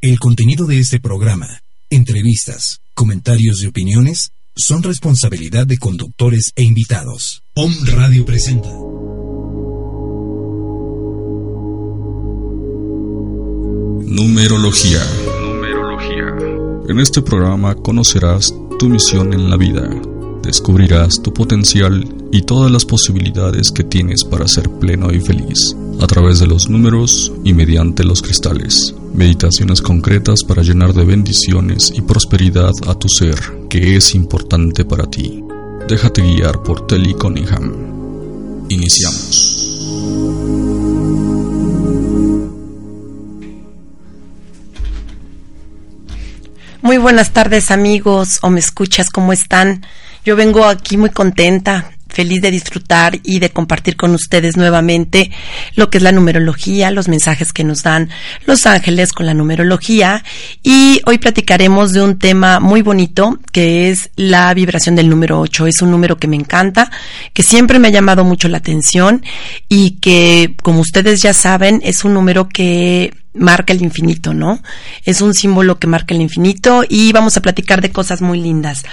El contenido de este programa, entrevistas, comentarios y opiniones son responsabilidad de conductores e invitados. Om Radio presenta. Numerología. En este programa conocerás tu misión en la vida, descubrirás tu potencial y todas las posibilidades que tienes para ser pleno y feliz a través de los números y mediante los cristales. Meditaciones concretas para llenar de bendiciones y prosperidad a tu ser, que es importante para ti. Déjate guiar por Telly Cunningham. Iniciamos. Muy buenas tardes amigos o me escuchas, ¿cómo están? Yo vengo aquí muy contenta, feliz de disfrutar y de compartir con ustedes nuevamente lo que es la numerología, los mensajes que nos dan los ángeles con la numerología y hoy platicaremos de un tema muy bonito que es la vibración del número 8. Es un número que me encanta, que siempre me ha llamado mucho la atención y que como ustedes ya saben es un número que marca el infinito, ¿no? Es un símbolo que marca el infinito y vamos a platicar de cosas muy lindas.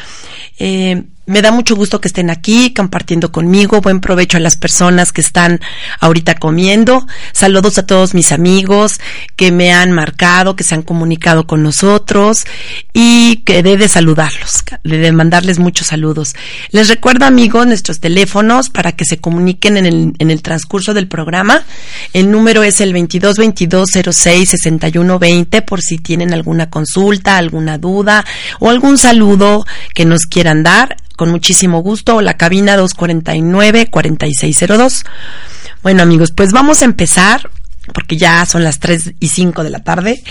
Eh, me da mucho gusto que estén aquí compartiendo conmigo. Buen provecho a las personas que están ahorita comiendo. Saludos a todos mis amigos que me han marcado, que se han comunicado con nosotros y que de saludarlos, de mandarles muchos saludos. Les recuerdo amigos nuestros teléfonos para que se comuniquen en el, en el transcurso del programa. El número es el 22 22 06 61 20 por si tienen alguna consulta, alguna duda o algún saludo que nos quieran dar con muchísimo gusto, la cabina 249-4602. Bueno amigos, pues vamos a empezar, porque ya son las 3 y 5 de la tarde,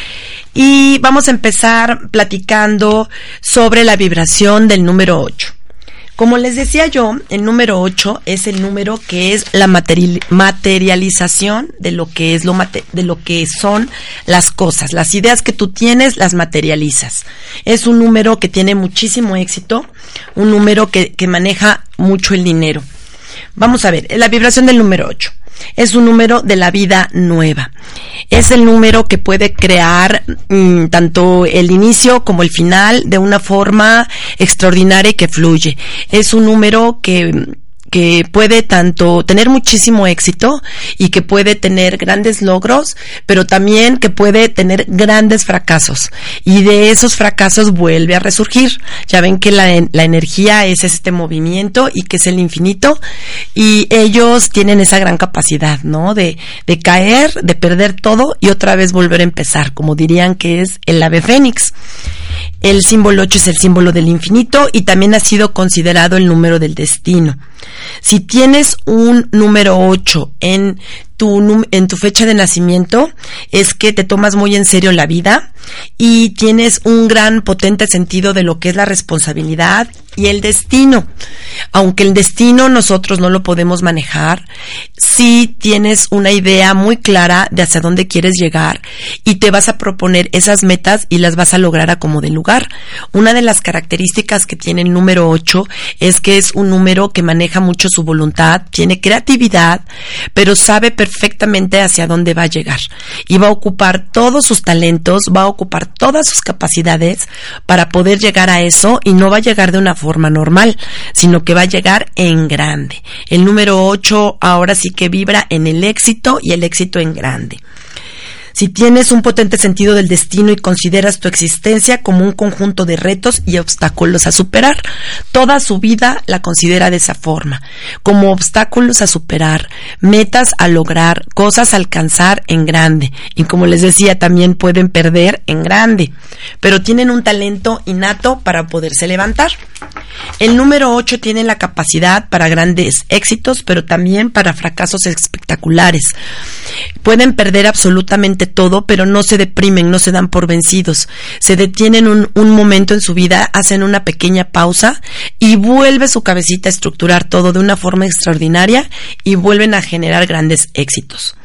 y vamos a empezar platicando sobre la vibración del número 8. Como les decía yo, el número 8 es el número que es la materialización de lo que es lo de lo que son las cosas, las ideas que tú tienes las materializas. Es un número que tiene muchísimo éxito, un número que, que maneja mucho el dinero. Vamos a ver, la vibración del número 8 es un número de la vida nueva. Es el número que puede crear mm, tanto el inicio como el final de una forma extraordinaria y que fluye. Es un número que que puede tanto tener muchísimo éxito y que puede tener grandes logros, pero también que puede tener grandes fracasos. Y de esos fracasos vuelve a resurgir. Ya ven que la, energía es este movimiento y que es el infinito y ellos tienen esa gran capacidad, ¿no? De, de caer, de perder todo y otra vez volver a empezar, como dirían que es el ave fénix. El símbolo 8 es el símbolo del infinito y también ha sido considerado el número del destino. Si tienes un número 8 en tu, en tu fecha de nacimiento, es que te tomas muy en serio la vida y tienes un gran potente sentido de lo que es la responsabilidad y el destino. Aunque el destino nosotros no lo podemos manejar, sí tienes una idea muy clara de hacia dónde quieres llegar y te vas a proponer esas metas y las vas a lograr a como de lugar. Una de las características que tiene el número 8 es que es un número que maneja mucho su voluntad, tiene creatividad, pero sabe perfectamente hacia dónde va a llegar y va a ocupar todos sus talentos, va a ocupar todas sus capacidades para poder llegar a eso y no va a llegar de una forma normal, sino que va a llegar en grande. El número 8 ahora sí que vibra en el éxito y el éxito en grande. Si tienes un potente sentido del destino y consideras tu existencia como un conjunto de retos y obstáculos a superar, toda su vida la considera de esa forma, como obstáculos a superar, metas a lograr, cosas a alcanzar en grande. Y como les decía, también pueden perder en grande, pero tienen un talento innato para poderse levantar. El número 8 tiene la capacidad para grandes éxitos, pero también para fracasos espectaculares. Pueden perder absolutamente todo, pero no se deprimen, no se dan por vencidos. Se detienen un, un momento en su vida, hacen una pequeña pausa y vuelve su cabecita a estructurar todo de una forma extraordinaria y vuelven a generar grandes éxitos.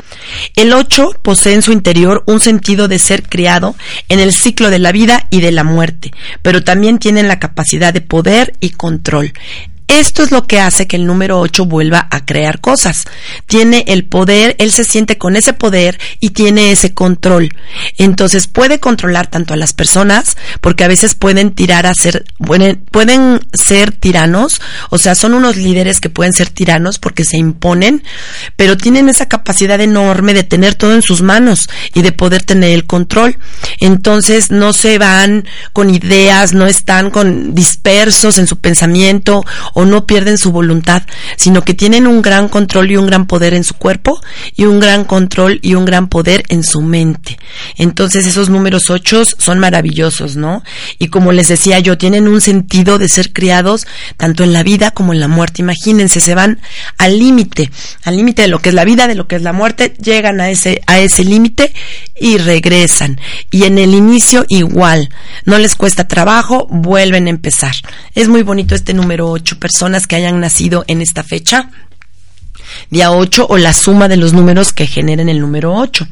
El 8 posee en su interior un sentido de ser criado en el ciclo de la vida y de la muerte, pero también tienen la capacidad de poder y control Esto es lo que hace que el número 8 vuelva a crear cosas. Tiene el poder, él se siente con ese poder y tiene ese control. Entonces puede controlar tanto a las personas, porque a veces pueden tirar a ser, pueden, pueden ser tiranos, o sea, son unos líderes que pueden ser tiranos porque se imponen, pero tienen esa capacidad enorme de tener todo en sus manos y de poder tener el control. Entonces no se van con ideas, no están con dispersos en su pensamiento o no pierden su voluntad, sino que tienen un gran control y un gran poder en su cuerpo y un gran control y un gran poder en su mente. Entonces esos números ocho son maravillosos, ¿no? Y como les decía yo, tienen un sentido de ser criados tanto en la vida como en la muerte. Imagínense, se van al límite, al límite de lo que es la vida, de lo que es la muerte, llegan a ese, a ese límite y regresan. Y en el inicio igual, no les cuesta trabajo, vuelven a empezar. Es muy bonito este número 8, personas que hayan nacido en esta fecha, día 8 o la suma de los números que generen el número 8.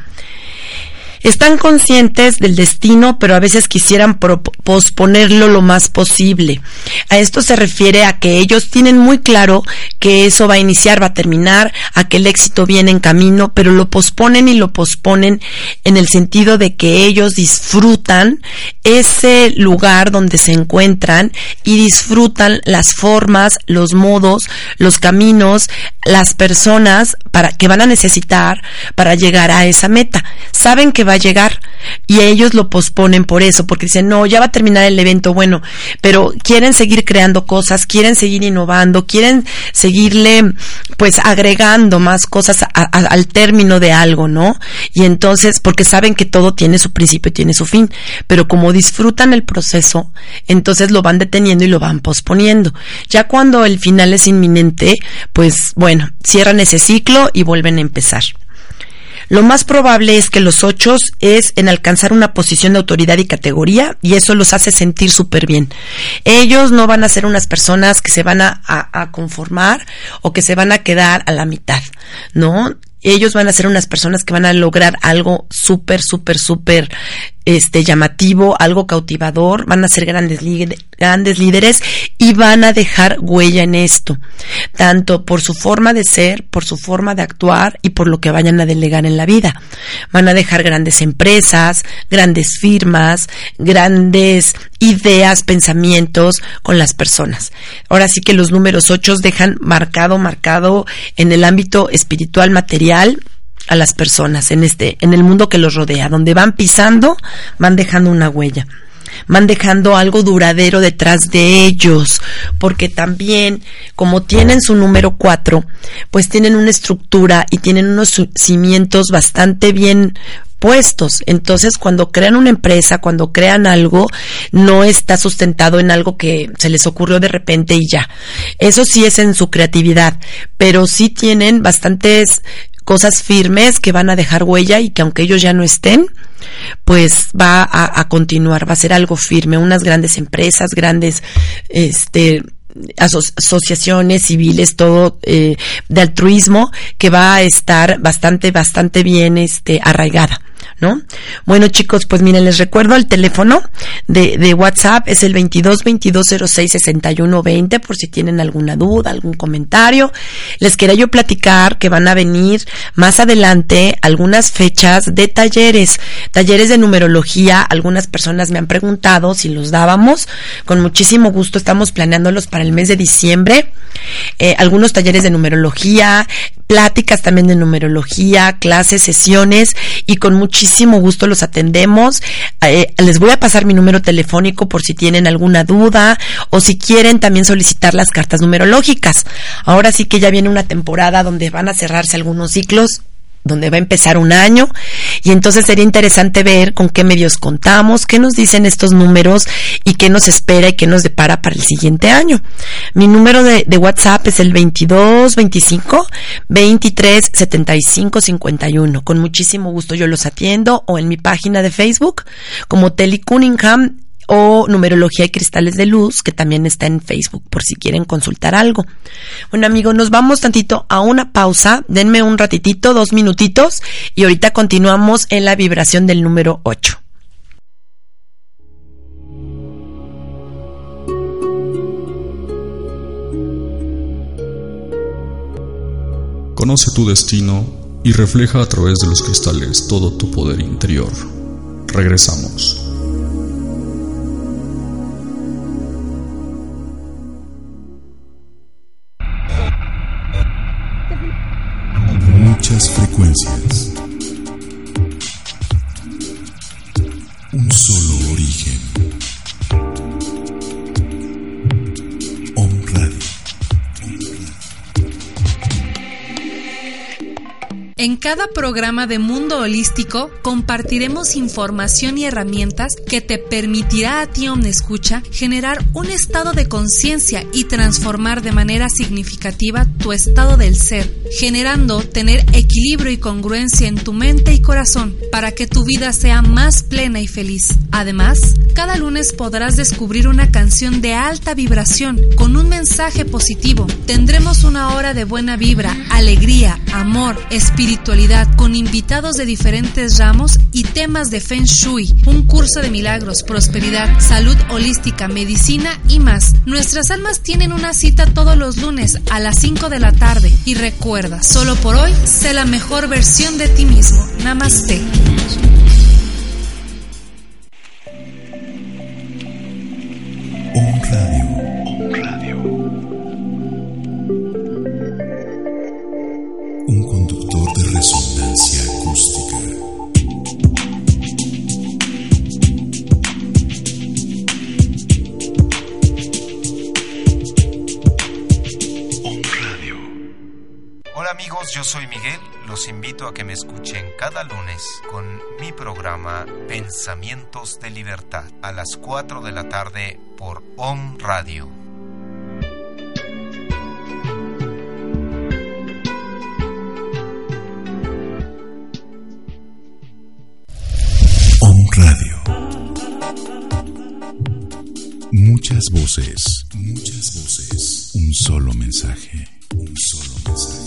Están conscientes del destino, pero a veces quisieran posponerlo lo más posible. A esto se refiere a que ellos tienen muy claro que eso va a iniciar, va a terminar, a que el éxito viene en camino, pero lo posponen y lo posponen en el sentido de que ellos disfrutan ese lugar donde se encuentran y disfrutan las formas, los modos, los caminos, las personas para que van a necesitar para llegar a esa meta. Saben que va a llegar y ellos lo posponen por eso, porque dicen, no, ya va a terminar el evento, bueno, pero quieren seguir creando cosas, quieren seguir innovando, quieren seguirle pues agregando más cosas al término de algo, ¿no? Y entonces, porque saben que todo tiene su principio tiene su fin, pero como disfrutan el proceso, entonces lo van deteniendo y lo van posponiendo. Ya cuando el final es inminente, pues bueno, cierran ese ciclo y vuelven a empezar. Lo más probable es que los ocho es en alcanzar una posición de autoridad y categoría y eso los hace sentir súper bien. Ellos no van a ser unas personas que se van a, a, conformar o que se van a quedar a la mitad, ¿no? ellos van a ser unas personas que van a lograr algo súper, súper, súper este llamativo, algo cautivador, van a ser grandes, grandes líderes y van a dejar huella en esto, tanto por su forma de ser, por su forma de actuar y por lo que vayan a delegar en la vida. Van a dejar grandes empresas, grandes firmas, grandes ideas, pensamientos con las personas. Ahora sí que los números ocho dejan marcado, marcado en el ámbito espiritual, material, a las personas en este, en el mundo que los rodea, donde van pisando, van dejando una huella van dejando algo duradero detrás de ellos, porque también, como tienen su número cuatro, pues tienen una estructura y tienen unos cimientos bastante bien puestos. Entonces, cuando crean una empresa, cuando crean algo, no está sustentado en algo que se les ocurrió de repente y ya. Eso sí es en su creatividad, pero sí tienen bastantes cosas firmes que van a dejar huella y que aunque ellos ya no estén, pues va a, continuar, va a ser algo firme, unas grandes empresas, grandes, este, asociaciones civiles, todo eh, de altruismo que va a estar bastante, bastante bien este, arraigada. ¿No? Bueno, chicos, pues miren, les recuerdo el teléfono de, WhatsApp, es el 22 22 06 61 20, por si tienen alguna duda, algún comentario. Les quería yo platicar que van a venir más adelante algunas fechas de talleres, talleres de numerología. Algunas personas me han preguntado si los dábamos. Con muchísimo gusto estamos planeándolos para el mes de diciembre. Eh, algunos talleres de numerología, pláticas también de numerología, clases, sesiones y con muchísimo gusto los atendemos. Eh, les voy a pasar mi número telefónico por si tienen alguna duda o si quieren también solicitar las cartas numerológicas. Ahora sí que ya viene una temporada donde van a cerrarse algunos ciclos donde va a empezar un año y entonces sería interesante ver con qué medios contamos, qué nos dicen estos números y qué nos espera y qué nos depara para el siguiente año. Mi número de, WhatsApp es el 22 25 23 75 51. Con muchísimo gusto yo los atiendo o en mi página de Facebook como Telly Cunningham o numerología y cristales de luz, que también está en Facebook por si quieren consultar algo. Bueno, amigos, nos vamos tantito a una pausa. Denme un ratitito, dos minutitos, y ahorita continuamos en la vibración del número 8. Conoce tu destino y refleja a través de los cristales todo tu poder interior. Regresamos. Muchas frecuencias. Un solo origen. En cada programa de Mundo Holístico compartiremos información y herramientas que te permitirá a ti, Escucha, generar un estado de conciencia y transformar de manera significativa tu estado del ser, generando tener equilibrio y congruencia en tu mente y corazón para que tu vida sea más plena y feliz. Además, cada lunes podrás descubrir una canción de alta vibración con un mensaje positivo. Tendremos una hora de buena vibra, alegría, amor, espiritualidad con invitados de diferentes ramos y temas de Feng Shui, un curso de milagros, prosperidad, salud holística, medicina y más. Nuestras almas tienen una cita todos los lunes a las 5 de la tarde y recuerda, solo por hoy, sé la mejor versión de ti mismo. Namaste. Yo soy Miguel. Los invito a que me escuchen cada lunes con mi programa Pensamientos de Libertad a las 4 de la tarde por OM Radio. OM Radio. Muchas voces, muchas voces, un solo mensaje, un solo mensaje.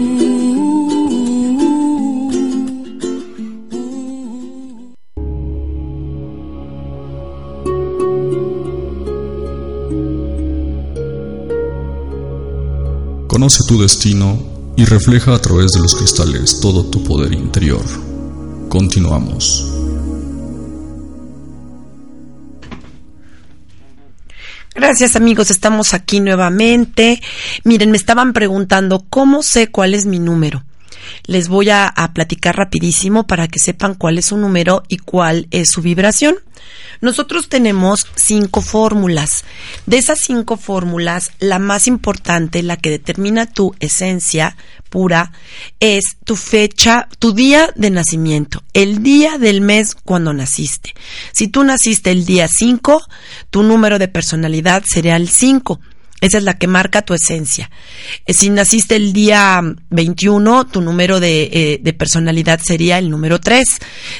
Conoce tu destino y refleja a través de los cristales todo tu poder interior. Continuamos. Gracias amigos, estamos aquí nuevamente. Miren, me estaban preguntando cómo sé cuál es mi número. Les voy a, a platicar rapidísimo para que sepan cuál es su número y cuál es su vibración. Nosotros tenemos cinco fórmulas. De esas cinco fórmulas, la más importante, la que determina tu esencia pura, es tu fecha, tu día de nacimiento, el día del mes cuando naciste. Si tú naciste el día 5, tu número de personalidad sería el 5. Esa es la que marca tu esencia. Eh, si naciste el día 21, tu número eh, de, personalidad sería el número 3.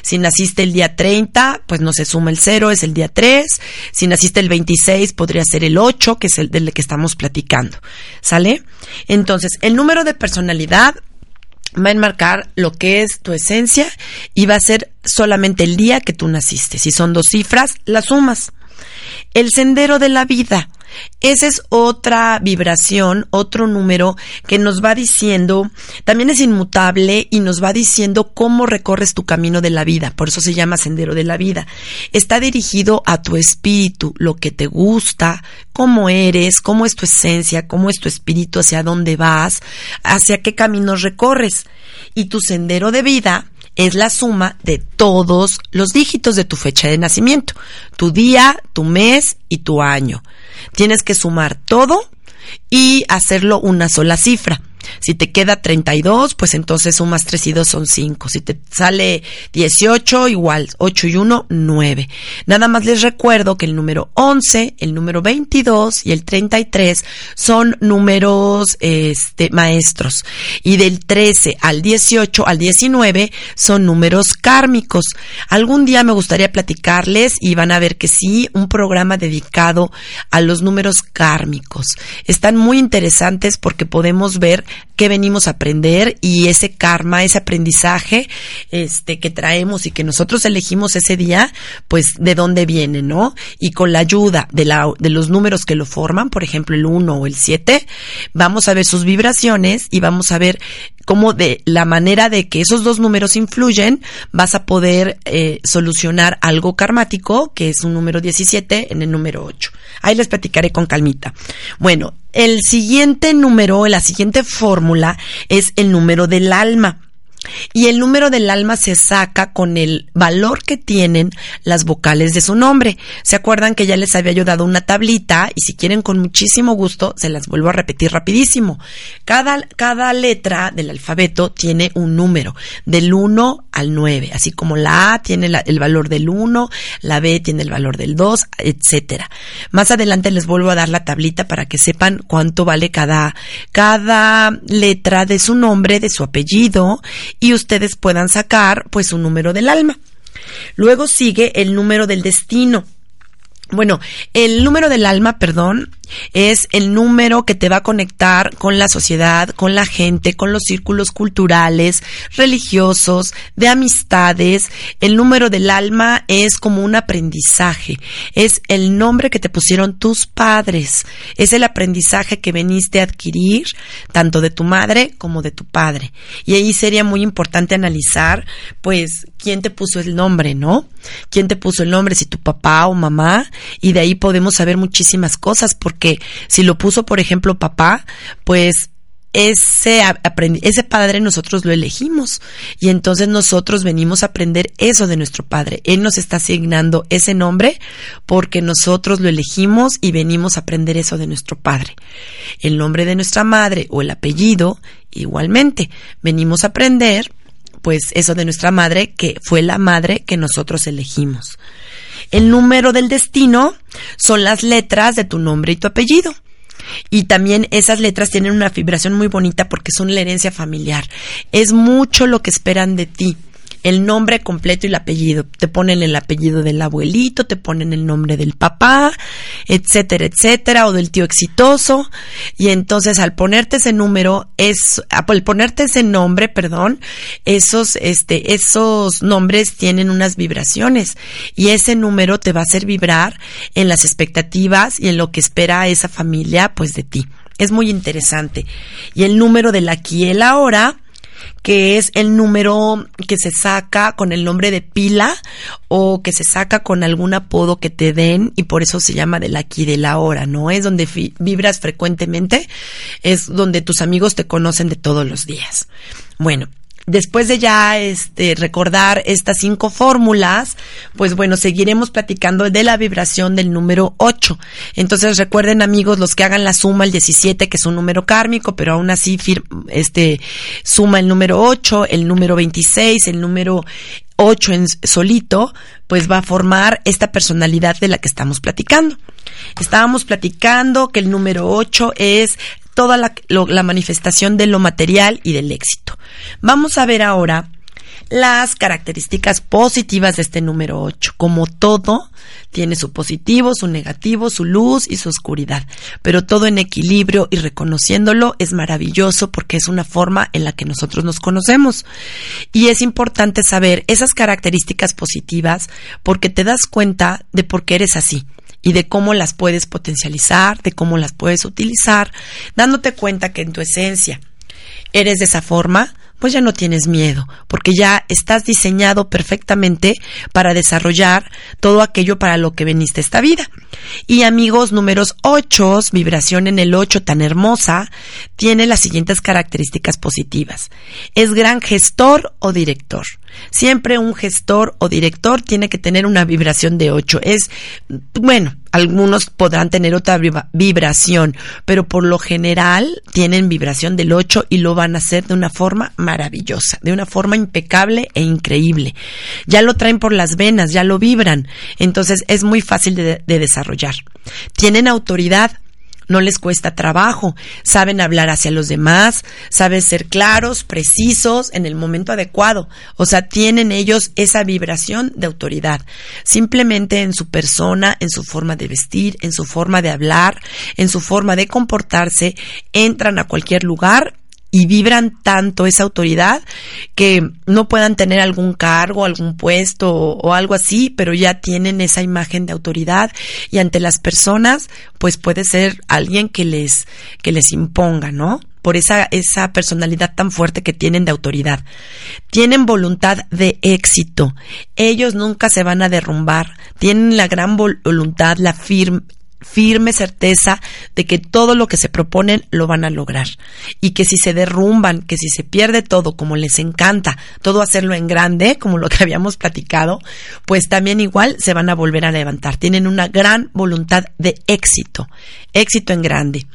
Si naciste el día 30, pues no se suma el 0, es el día 3. Si naciste el 26, podría ser el 8, que es el del que estamos platicando. ¿Sale? Entonces, el número de personalidad va a enmarcar lo que es tu esencia y va a ser solamente el día que tú naciste. Si son dos cifras, las sumas. El sendero de la vida esa es otra vibración, otro número que nos va diciendo, también es inmutable y nos va diciendo cómo recorres tu camino de la vida, por eso se llama sendero de la vida. Está dirigido a tu espíritu, lo que te gusta, cómo eres, cómo es tu esencia, cómo es tu espíritu, hacia dónde vas, hacia qué caminos recorres. Y tu sendero de vida es la suma de todos los dígitos de tu fecha de nacimiento, tu día, tu mes y tu año. Tienes que sumar todo y hacerlo una sola cifra. Si te queda 32, pues entonces sumas 3 y 2 son 5. Si te sale 18, igual, 8 y 1, 9. Nada más les recuerdo que el número 11, el número 22 y el 33 son números este, maestros. Y del 13 al 18 al 19 son números kármicos. Algún día me gustaría platicarles y van a ver que sí, un programa dedicado a los números kármicos. Están muy interesantes porque podemos ver qué venimos a aprender y ese karma, ese aprendizaje este que traemos y que nosotros elegimos ese día, pues de dónde viene, ¿no? Y con la ayuda de la de los números que lo forman, por ejemplo, el 1 o el 7, vamos a ver sus vibraciones y vamos a ver cómo de la manera de que esos dos números influyen, vas a poder eh, solucionar algo karmático, que es un número 17 en el número 8. Ahí les platicaré con calmita. Bueno, el siguiente número, la siguiente fórmula es el número del alma. Y el número del alma se saca con el valor que tienen las vocales de su nombre. ¿Se acuerdan que ya les había yo dado una tablita? Y si quieren con muchísimo gusto, se las vuelvo a repetir rapidísimo. Cada, cada letra del alfabeto tiene un número, del 1 al 9. Así como la A tiene el valor del 1, la B tiene el valor del 2, etcétera. Más adelante les vuelvo a dar la tablita para que sepan cuánto vale cada, cada letra de su nombre, de su apellido y ustedes puedan sacar pues un número del alma. Luego sigue el número del destino. Bueno, el número del alma, perdón, es el número que te va a conectar con la sociedad, con la gente, con los círculos culturales, religiosos, de amistades. El número del alma es como un aprendizaje, es el nombre que te pusieron tus padres, es el aprendizaje que veniste a adquirir tanto de tu madre como de tu padre. Y ahí sería muy importante analizar, pues, quién te puso el nombre, ¿no? ¿Quién te puso el nombre? Si tu papá o mamá, y de ahí podemos saber muchísimas cosas porque que si lo puso, por ejemplo, papá, pues ese, ese padre nosotros lo elegimos y entonces nosotros venimos a aprender eso de nuestro padre. Él nos está asignando ese nombre porque nosotros lo elegimos y venimos a aprender eso de nuestro padre. El nombre de nuestra madre o el apellido, igualmente, venimos a aprender pues eso de nuestra madre que fue la madre que nosotros elegimos. El número del destino son las letras de tu nombre y tu apellido. Y también esas letras tienen una vibración muy bonita porque son la herencia familiar. Es mucho lo que esperan de ti el nombre completo y el apellido. Te ponen el apellido del abuelito, te ponen el nombre del papá, etcétera, etcétera, o del tío exitoso. Y entonces al ponerte ese número, es, al ponerte ese nombre, perdón, esos, este, esos nombres tienen unas vibraciones y ese número te va a hacer vibrar en las expectativas y en lo que espera esa familia, pues de ti. Es muy interesante. Y el número del aquí y el ahora, que es el número que se saca con el nombre de pila o que se saca con algún apodo que te den y por eso se llama del aquí de la hora, ¿no? Es donde vibras frecuentemente, es donde tus amigos te conocen de todos los días. Bueno, después de ya este recordar estas cinco fórmulas, pues bueno, seguiremos platicando de la vibración del número 8. Entonces recuerden amigos, los que hagan la suma el 17, que es un número kármico, pero aún así este suma el número 8, el número 26, el número 8 en solito, pues va a formar esta personalidad de la que estamos platicando. Estábamos platicando que el número 8 es toda la, la manifestación de lo material y del éxito. Vamos a ver ahora las características positivas de este número 8. Como todo, tiene su positivo, su negativo, su luz y su oscuridad, pero todo en equilibrio y reconociéndolo es maravilloso porque es una forma en la que nosotros nos conocemos. Y es importante saber esas características positivas porque te das cuenta de por qué eres así y de cómo las puedes potencializar, de cómo las puedes utilizar, dándote cuenta que en tu esencia eres de esa forma, pues ya no tienes miedo, porque ya estás diseñado perfectamente para desarrollar todo aquello para lo que veniste esta vida. Y amigos, números 8, vibración en el 8 tan hermosa, tiene las siguientes características positivas. Es gran gestor o director. Siempre un gestor o director tiene que tener una vibración de 8. Es, bueno, algunos podrán tener otra vibración, pero por lo general tienen vibración del 8 y lo van a hacer de una forma maravillosa, de una forma impecable e increíble. Ya lo traen por las venas, ya lo vibran, entonces es muy fácil de, de desarrollar. Tienen autoridad, no les cuesta trabajo, saben hablar hacia los demás, saben ser claros, precisos en el momento adecuado, o sea, tienen ellos esa vibración de autoridad, simplemente en su persona, en su forma de vestir, en su forma de hablar, en su forma de comportarse, entran a cualquier lugar y vibran tanto esa autoridad que no puedan tener algún cargo, algún puesto o, algo así, pero ya tienen esa imagen de autoridad y ante las personas, pues puede ser alguien que les, que les imponga, ¿no? por esa, esa personalidad tan fuerte que tienen de autoridad. Tienen voluntad de éxito. Ellos nunca se van a derrumbar. Tienen la gran voluntad, la, firme firme certeza de que todo lo que se proponen lo van a lograr y que si se derrumban, que si se pierde todo como les encanta, todo hacerlo en grande, como lo que habíamos platicado, pues también igual se van a volver a levantar. Tienen una gran voluntad de éxito, éxito en grande.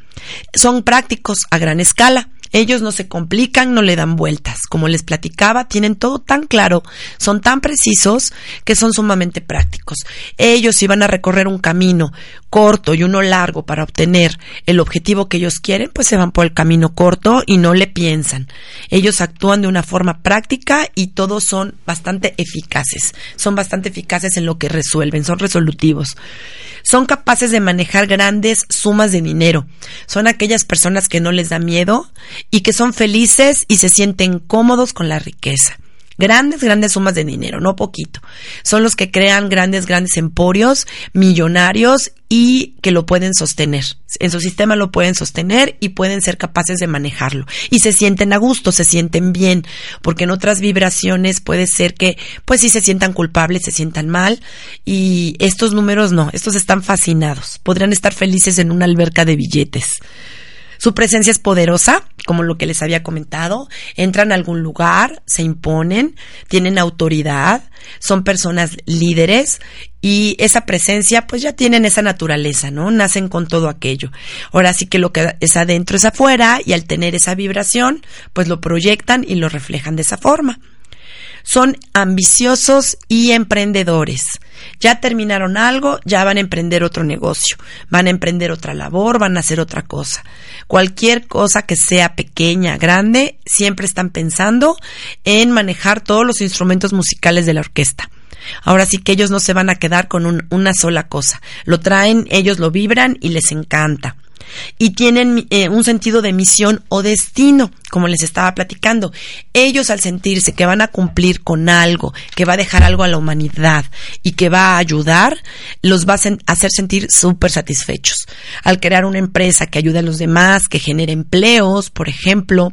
Son prácticos a gran escala. Ellos no se complican, no le dan vueltas. Como les platicaba, tienen todo tan claro, son tan precisos que son sumamente prácticos. Ellos si van a recorrer un camino corto y uno largo para obtener el objetivo que ellos quieren, pues se van por el camino corto y no le piensan. Ellos actúan de una forma práctica y todos son bastante eficaces. Son bastante eficaces en lo que resuelven, son resolutivos. Son capaces de manejar grandes sumas de dinero. Son aquellas personas que no les da miedo y que son felices y se sienten cómodos con la riqueza. Grandes, grandes sumas de dinero, no poquito. Son los que crean grandes, grandes emporios, millonarios y que lo pueden sostener. En su sistema lo pueden sostener y pueden ser capaces de manejarlo. Y se sienten a gusto, se sienten bien, porque en otras vibraciones puede ser que, pues sí se sientan culpables, se sientan mal. Y estos números no, estos están fascinados. Podrían estar felices en una alberca de billetes. Su presencia es poderosa, como lo que les había comentado. Entran a algún lugar, se imponen, tienen autoridad, son personas líderes y esa presencia pues ya tienen esa naturaleza, ¿no? Nacen con todo aquello. Ahora sí que lo que es adentro es afuera y al tener esa vibración pues lo proyectan y lo reflejan de esa forma. Son ambiciosos y emprendedores. Ya terminaron algo, ya van a emprender otro negocio, van a emprender otra labor, van a hacer otra cosa. Cualquier cosa que sea pequeña, grande, siempre están pensando en manejar todos los instrumentos musicales de la orquesta. Ahora sí que ellos no se van a quedar con una sola cosa. Lo traen, ellos lo vibran y les encanta y tienen eh, un sentido de misión o destino, como les estaba platicando. Ellos al sentirse que van a cumplir con algo, que va a dejar algo a la humanidad y que va a ayudar, los va a hacer sentir súper satisfechos. Al crear una empresa que ayude a los demás, que genere empleos, por ejemplo,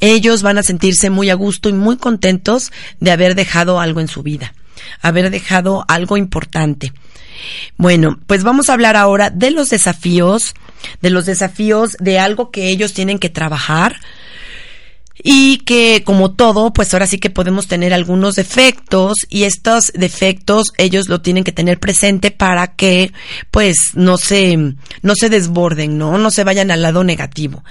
ellos van a sentirse muy a gusto y muy contentos de haber dejado algo en su vida, haber dejado algo importante. Bueno, pues vamos a hablar ahora de los desafíos, de los desafíos de algo que ellos tienen que trabajar y que como todo, pues ahora sí que podemos tener algunos defectos y estos defectos ellos lo tienen que tener presente para que pues no se no se desborden, ¿no? No se vayan al lado negativo.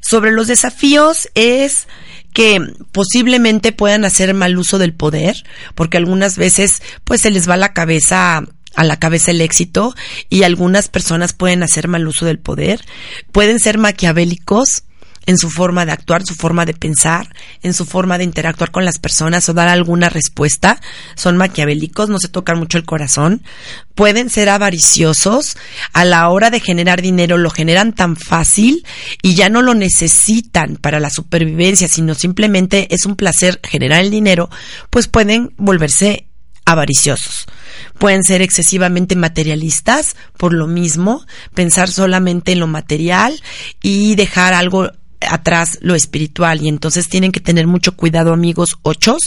Sobre los desafíos es que posiblemente puedan hacer mal uso del poder, porque algunas veces pues se les va la cabeza a la cabeza el éxito y algunas personas pueden hacer mal uso del poder, pueden ser maquiavélicos en su forma de actuar, su forma de pensar, en su forma de interactuar con las personas o dar alguna respuesta. Son maquiavélicos, no se tocan mucho el corazón. Pueden ser avariciosos. A la hora de generar dinero lo generan tan fácil y ya no lo necesitan para la supervivencia, sino simplemente es un placer generar el dinero, pues pueden volverse avariciosos. Pueden ser excesivamente materialistas, por lo mismo, pensar solamente en lo material y dejar algo atrás lo espiritual y entonces tienen que tener mucho cuidado amigos ochos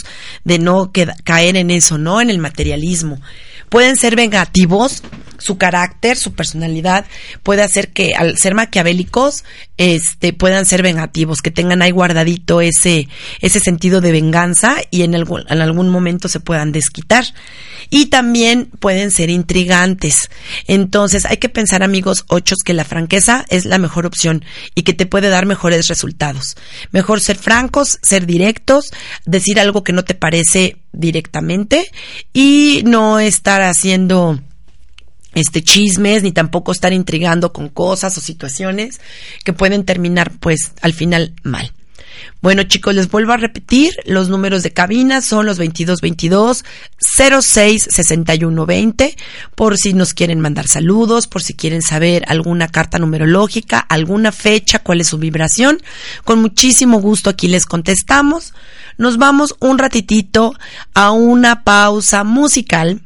de no caer en eso, ¿no? En el materialismo. Pueden ser vengativos, su carácter, su personalidad puede hacer que al ser maquiavélicos, este, puedan ser vengativos, que tengan ahí guardadito ese, ese sentido de venganza y en algún, en algún momento se puedan desquitar. Y también pueden ser intrigantes. Entonces hay que pensar, amigos ochos, que la franqueza es la mejor opción y que te puede dar mejores resultados. Mejor ser francos, ser directos, decir algo que no te parece directamente y no estar haciendo este chismes ni tampoco estar intrigando con cosas o situaciones que pueden terminar pues al final mal. Bueno, chicos, les vuelvo a repetir, los números de cabina son los 2222 06 61 20, por si nos quieren mandar saludos, por si quieren saber alguna carta numerológica, alguna fecha, cuál es su vibración. Con muchísimo gusto aquí les contestamos. Nos vamos un ratitito a una pausa musical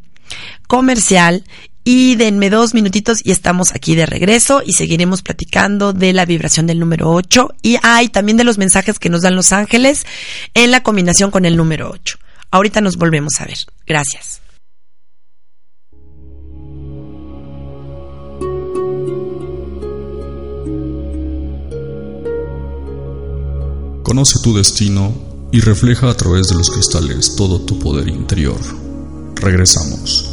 comercial y denme dos minutitos y estamos aquí de regreso y seguiremos platicando de la vibración del número 8 y hay también de los mensajes que nos dan los ángeles en la combinación con el número 8. Ahorita nos volvemos a ver. Gracias. Conoce tu destino y refleja a través de los cristales todo tu poder interior. Regresamos.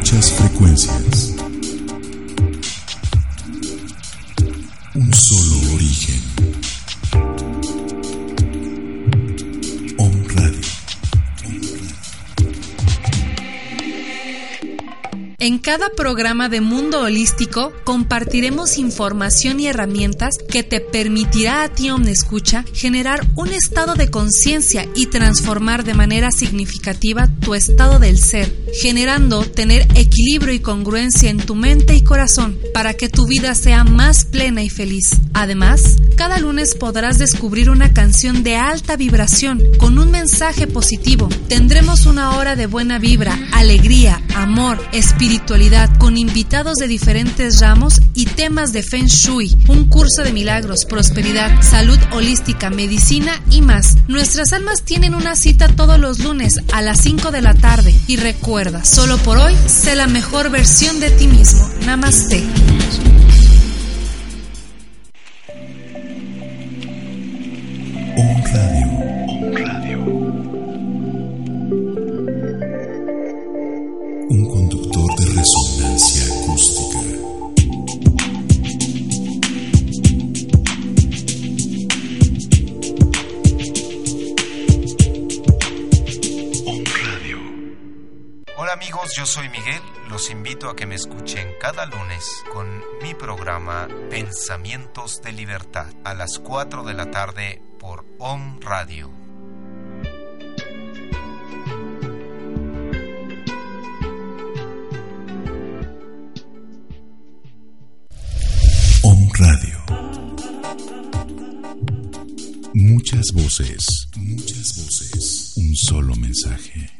muchas frecuencias. Cada programa de Mundo Holístico compartiremos información y herramientas que te permitirá a ti, Omnescucha, generar un estado de conciencia y transformar de manera significativa tu estado del ser, generando tener equilibrio y congruencia en tu mente y corazón para que tu vida sea más plena y feliz. Además, cada lunes podrás descubrir una canción de alta vibración con un mensaje positivo. Tendremos una hora de buena vibra, alegría, amor, espiritualidad con invitados de diferentes ramos y temas de Feng Shui, un curso de milagros, prosperidad, salud holística, medicina y más. Nuestras almas tienen una cita todos los lunes a las 5 de la tarde y recuerda, solo por hoy, sé la mejor versión de ti mismo. Namaste. Hola amigos, yo soy Miguel. Los invito a que me escuchen cada lunes con mi programa Pensamientos de Libertad a las 4 de la tarde por Om Radio. Om Radio. Muchas voces, muchas voces. Un solo mensaje,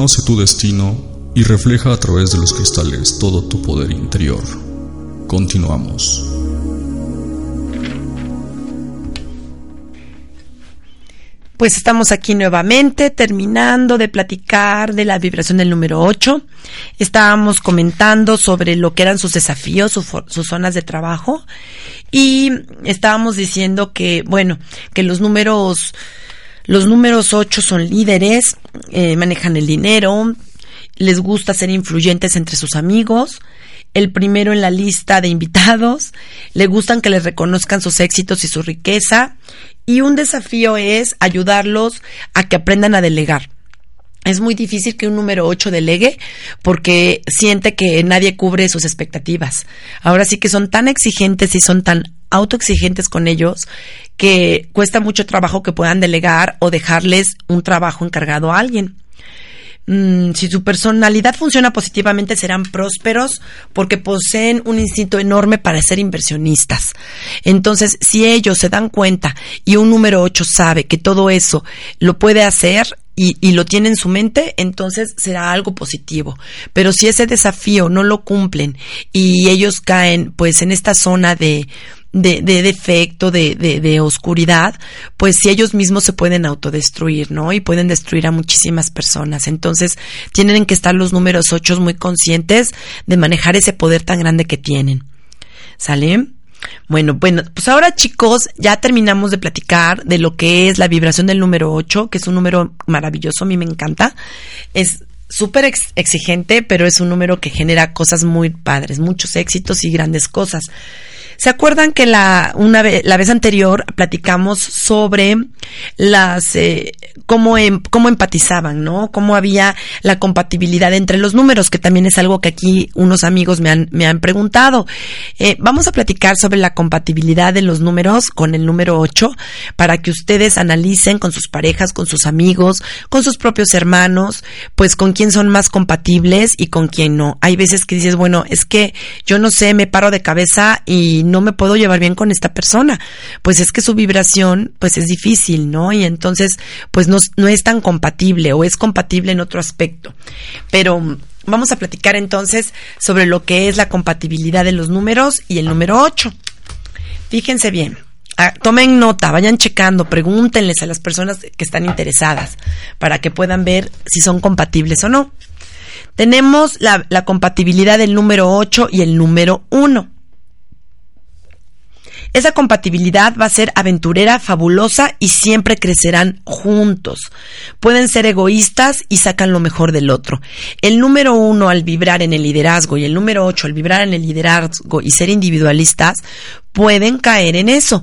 Conoce tu destino y refleja a través de los cristales todo tu poder interior. Continuamos. Pues estamos aquí nuevamente terminando de platicar de la vibración del número 8. Estábamos comentando sobre lo que eran sus desafíos, sus zonas de trabajo y estábamos diciendo que, bueno, que los números, los números 8 son líderes, eh, manejan el dinero, les gusta ser influyentes entre sus amigos el primero en la lista de invitados, le gustan que les reconozcan sus éxitos y su riqueza, y un desafío es ayudarlos a que aprendan a delegar. Es muy difícil que un número 8 delegue porque siente que nadie cubre sus expectativas. Ahora sí que son tan exigentes y son tan autoexigentes con ellos que cuesta mucho trabajo que puedan delegar o dejarles un trabajo encargado a alguien. Mm, si su personalidad funciona positivamente, serán prósperos porque poseen un instinto enorme para ser inversionistas. Entonces, si ellos se dan cuenta y un número 8 sabe que todo eso lo puede hacer, y, y, lo tiene en su mente, entonces será algo positivo. Pero si ese desafío no lo cumplen y ellos caen pues en esta zona de, de, de defecto, de, de, de, oscuridad, pues si ellos mismos se pueden autodestruir, ¿no? Y pueden destruir a muchísimas personas. Entonces, tienen que estar los números ocho muy conscientes de manejar ese poder tan grande que tienen. ¿Sale? Bueno, bueno, pues ahora chicos, ya terminamos de platicar de lo que es la vibración del número 8, que es un número maravilloso, a mí me encanta. Es súper exigente, pero es un número que genera cosas muy padres, muchos éxitos y grandes cosas. ¿Se acuerdan que la, una vez, la vez anterior platicamos sobre las, eh, cómo, em, cómo empatizaban, ¿no? Cómo había la compatibilidad entre los números, que también es algo que aquí unos amigos me han, me han preguntado. Eh, vamos a platicar sobre la compatibilidad de los números con el número 8 para que ustedes analicen con sus parejas, con sus amigos, con sus propios hermanos, pues con quién son más compatibles y con quién no. Hay veces que dices, bueno, es que yo no sé, me paro de cabeza y no me puedo llevar bien con esta persona. Pues es que su vibración, pues es difícil, ¿no? Y entonces, pues no, no es tan compatible o es compatible en otro aspecto. Pero vamos a platicar entonces sobre lo que es la compatibilidad de los números y el número 8. Fíjense bien. Ah, tomen nota, vayan checando, pregúntenles a las personas que están interesadas para que puedan ver si son compatibles o no. Tenemos la, compatibilidad del número 8 y el número 1. Esa compatibilidad va a ser aventurera, fabulosa y siempre crecerán juntos. Pueden ser egoístas y sacan lo mejor del otro. El número uno al vibrar en el liderazgo y el número ocho al vibrar en el liderazgo y ser individualistas pueden caer en eso.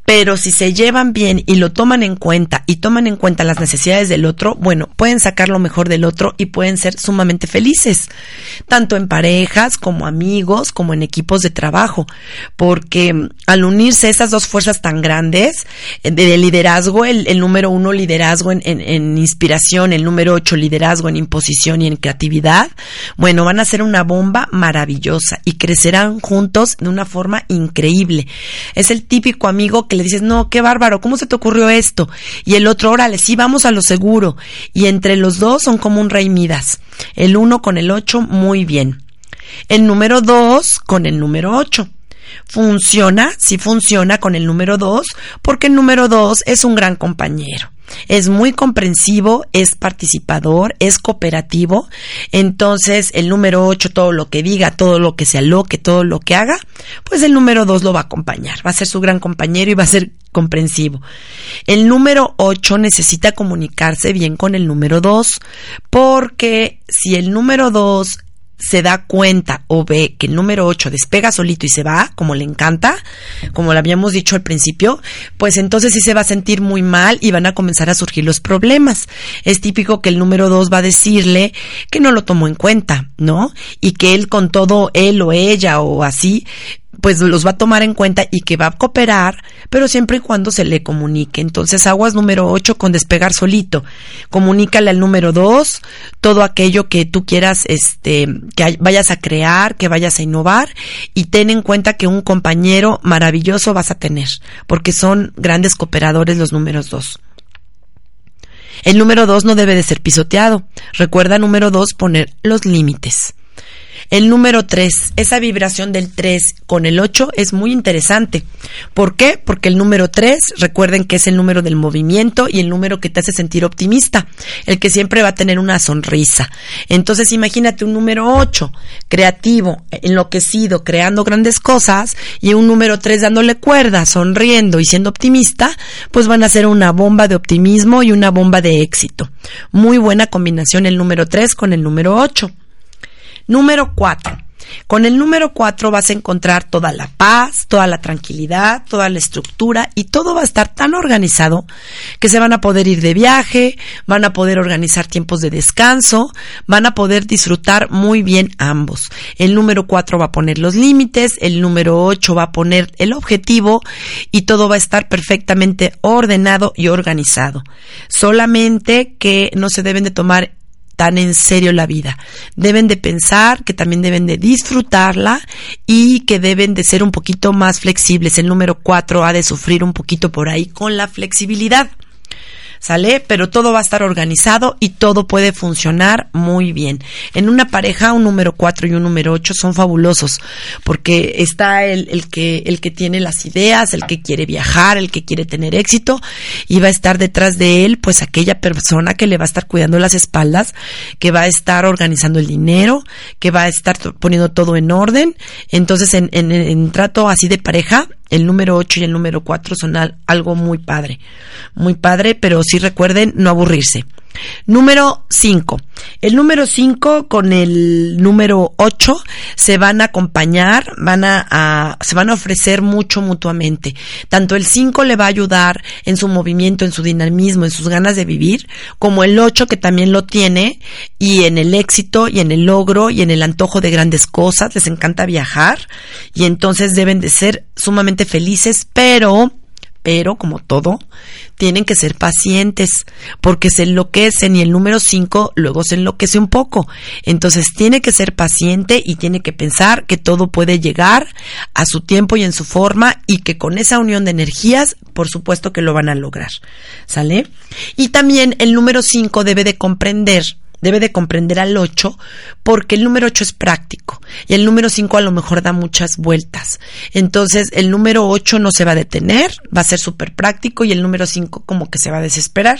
Pero si se llevan bien y lo toman en cuenta y toman en cuenta las necesidades del otro, bueno, pueden sacar lo mejor del otro y pueden ser sumamente felices, tanto en parejas como amigos, como en equipos de trabajo, porque mm, al unirse esas dos fuerzas tan grandes, eh, de liderazgo, el, número uno liderazgo en, en, inspiración, el número ocho liderazgo en imposición y en creatividad, bueno, van a ser una bomba maravillosa y crecerán juntos de una forma increíble. Es el típico amigo que dices, no, qué bárbaro, ¿cómo se te ocurrió esto? Y el otro, órale, sí, vamos a lo seguro. Y entre los dos son como un rey Midas. El uno con el ocho, muy bien. El número dos con el número ocho. Funciona, sí funciona con el número dos, porque el número dos es un gran compañero es muy comprensivo, es participador, es cooperativo. Entonces, el número 8, todo lo que diga, todo lo que se aloque, todo lo que haga, pues el número 2 lo va a acompañar. Va a ser su gran compañero y va a ser comprensivo. El número 8 necesita comunicarse bien con el número 2, porque si el número 2 se da cuenta o ve que el número 8 despega solito y se va, como le encanta, como lo habíamos dicho al principio, pues entonces sí se va a sentir muy mal y van a comenzar a surgir los problemas. Es típico que el número 2 va a decirle que no lo tomó en cuenta, ¿no? Y que él con todo él o ella o así pues los va a tomar en cuenta y que va a cooperar, pero siempre y cuando se le comunique. Entonces, aguas número 8 con despegar solito. Comunícale al número 2 todo aquello que tú quieras, este, que vayas a crear, que vayas a innovar y ten en cuenta que un compañero maravilloso vas a tener, porque son grandes cooperadores los números 2. El número 2 no debe de ser pisoteado. Recuerda, número 2, poner los límites. El número 3, esa vibración del 3 con el 8 es muy interesante. ¿Por qué? Porque el número 3, recuerden que es el número del movimiento y el número que te hace sentir optimista, el que siempre va a tener una sonrisa. Entonces imagínate un número 8, creativo, enloquecido, creando grandes cosas, y un número 3 dándole cuerda, sonriendo y siendo optimista, pues van a ser una bomba de optimismo y una bomba de éxito. Muy buena combinación el número 3 con el número 8. Número 4. Con el número 4 vas a encontrar toda la paz, toda la tranquilidad, toda la estructura y todo va a estar tan organizado que se van a poder ir de viaje, van a poder organizar tiempos de descanso, van a poder disfrutar muy bien ambos. El número 4 va a poner los límites, el número 8 va a poner el objetivo y todo va a estar perfectamente ordenado y organizado. Solamente que no se deben de tomar tan en serio la vida. Deben de pensar que también deben de disfrutarla y que deben de ser un poquito más flexibles. El número cuatro ha de sufrir un poquito por ahí con la flexibilidad. ¿Sale? Pero todo va a estar organizado y todo puede funcionar muy bien. En una pareja, un número 4 y un número 8 son fabulosos, porque está el, el, que, el que tiene las ideas, el que quiere viajar, el que quiere tener éxito, y va a estar detrás de él, pues aquella persona que le va a estar cuidando las espaldas, que va a estar organizando el dinero, que va a estar poniendo todo en orden. Entonces, en, en, en trato así de pareja, el número 8 y el número 4 son algo muy padre, muy padre, pero sí recuerden no aburrirse. Número 5. El número 5 con el número 8 se van a acompañar, van a, se van a ofrecer mucho mutuamente. Tanto el 5 le va a ayudar en su movimiento, en su dinamismo, en sus ganas de vivir, como el 8 que también lo tiene y en el éxito y en el logro y en el antojo de grandes cosas. Les encanta viajar y entonces deben de ser sumamente felices, pero pero como todo, tienen que ser pacientes, porque se enloquecen y el número 5 luego se enloquece un poco. Entonces tiene que ser paciente y tiene que pensar que todo puede llegar a su tiempo y en su forma y que con esa unión de energías, por supuesto que lo van a lograr. ¿Sale? Y también el número 5 debe de comprender debe de comprender al 8 porque el número 8 es práctico y el número 5 a lo mejor da muchas vueltas. Entonces el número 8 no se va a detener, va a ser súper práctico y el número 5 como que se va a desesperar.